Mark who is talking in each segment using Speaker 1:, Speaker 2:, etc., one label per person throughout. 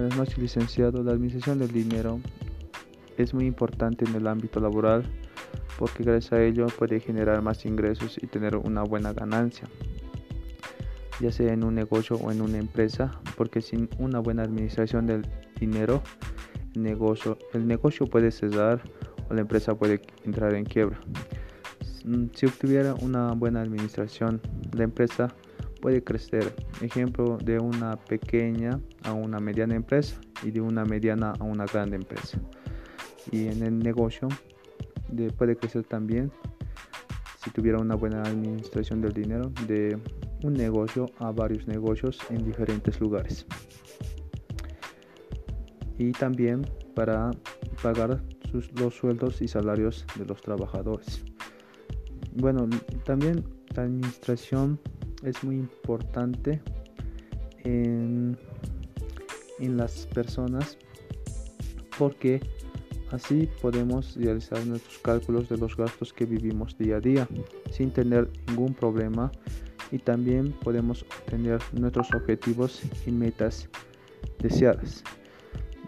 Speaker 1: Buenas noches, licenciado. La administración del dinero es muy importante en el ámbito laboral porque gracias a ello puede generar más ingresos y tener una buena ganancia, ya sea en un negocio o en una empresa, porque sin una buena administración del dinero, el negocio, el negocio puede cesar o la empresa puede entrar en quiebra. Si obtuviera una buena administración, la empresa puede crecer. Ejemplo de una pequeña a una mediana empresa y de una mediana a una grande empresa. Y en el negocio puede crecer también si tuviera una buena administración del dinero de un negocio a varios negocios en diferentes lugares. Y también para pagar los sueldos y salarios de los trabajadores. Bueno, también la administración es muy importante en, en las personas porque Así podemos realizar nuestros cálculos de los gastos que vivimos día a día sin tener ningún problema y también podemos obtener nuestros objetivos y metas deseadas.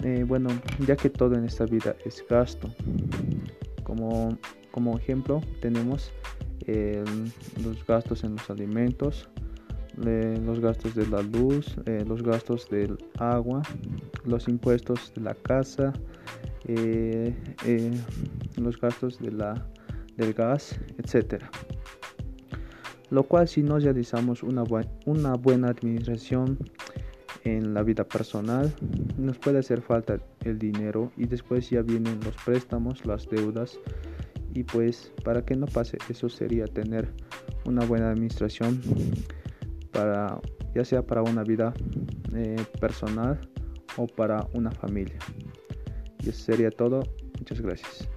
Speaker 1: Eh, bueno, ya que todo en esta vida es gasto, como, como ejemplo tenemos eh, los gastos en los alimentos, los gastos de la luz, eh, los gastos del agua, los impuestos de la casa, eh, eh, los gastos de la, del gas, etcétera. Lo cual si no realizamos una, una buena administración en la vida personal, nos puede hacer falta el dinero y después ya vienen los préstamos, las deudas y pues para que no pase eso sería tener una buena administración para ya sea para una vida eh, personal o para una familia. Y eso sería todo. Muchas gracias.